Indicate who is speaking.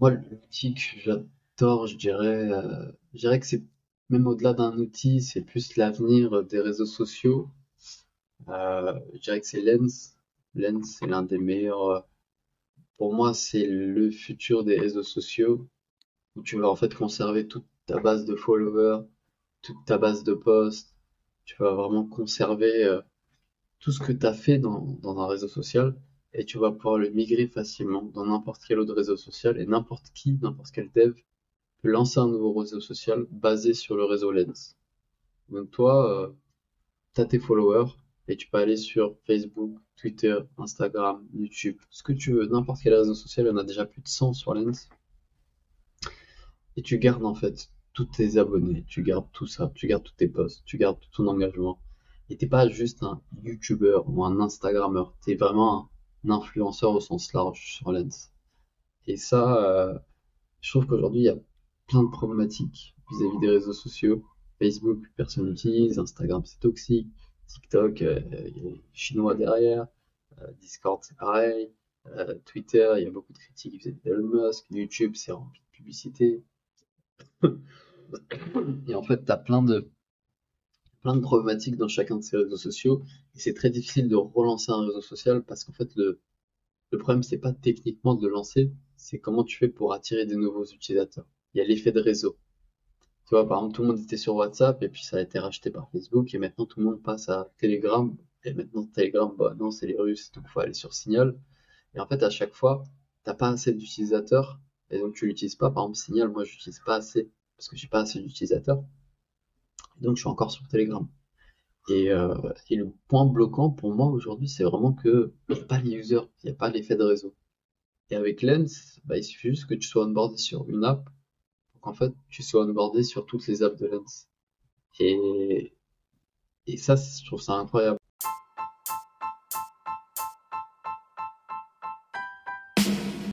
Speaker 1: Moi, l'outil que j'adore, je dirais, euh, je dirais que c'est même au-delà d'un outil, c'est plus l'avenir des réseaux sociaux. Euh, je dirais que c'est Lens. Lens, c'est l'un des meilleurs. euh, Pour moi, c'est le futur des réseaux sociaux où tu vas en fait conserver toute ta base de followers, toute ta base de posts. Tu vas vraiment conserver euh, tout ce que tu as fait dans, dans un réseau social et tu vas pouvoir le migrer facilement dans n'importe quel autre réseau social et n'importe qui, n'importe quel dev peut lancer un nouveau réseau social basé sur le réseau Lens. Donc toi, euh, tu as tes followers et tu peux aller sur Facebook, Twitter, Instagram, YouTube, ce que tu veux, n'importe quel réseau social, il y en a déjà plus de 100 sur Lens et tu gardes en fait tous tes abonnés, tu gardes tout ça, tu gardes tous tes posts, tu gardes tout ton engagement. Et t'es pas juste un YouTuber ou un Instagrammeur, t'es vraiment un influenceur au sens large sur Lens. Et ça, euh, je trouve qu'aujourd'hui, il y a plein de problématiques vis-à-vis des réseaux sociaux. Facebook, personne n'utilise, Instagram, c'est toxique, TikTok, euh, il y a les Chinois derrière, euh, Discord, c'est pareil, Twitter, il y a beaucoup de critiques vis-à-vis d'Elon Musk, YouTube, c'est rempli de publicité. Et en fait, tu as plein de, plein de problématiques dans chacun de ces réseaux sociaux. Et c'est très difficile de relancer un réseau social parce qu'en fait, le, le problème, c'est pas techniquement de le lancer, c'est comment tu fais pour attirer des nouveaux utilisateurs. Il y a l'effet de réseau. Tu vois, par exemple, tout le monde était sur WhatsApp et puis ça a été racheté par Facebook et maintenant tout le monde passe à Telegram. Et maintenant, Telegram, bah non, c'est les Russes, donc faut aller sur Signal. Et en fait, à chaque fois, t'as pas assez d'utilisateurs et donc tu l'utilises pas. Par exemple, Signal, moi, j'utilise pas assez parce que j'ai pas assez d'utilisateurs. Donc, je suis encore sur Telegram. Et, euh, et le point bloquant pour moi aujourd'hui, c'est vraiment que il n'y a pas les users, il n'y a pas l'effet de réseau. Et avec Lens, bah, il suffit juste que tu sois onboardé sur une app, pour qu'en fait, tu sois onboardé sur toutes les apps de Lens. Et, et ça, je trouve ça incroyable.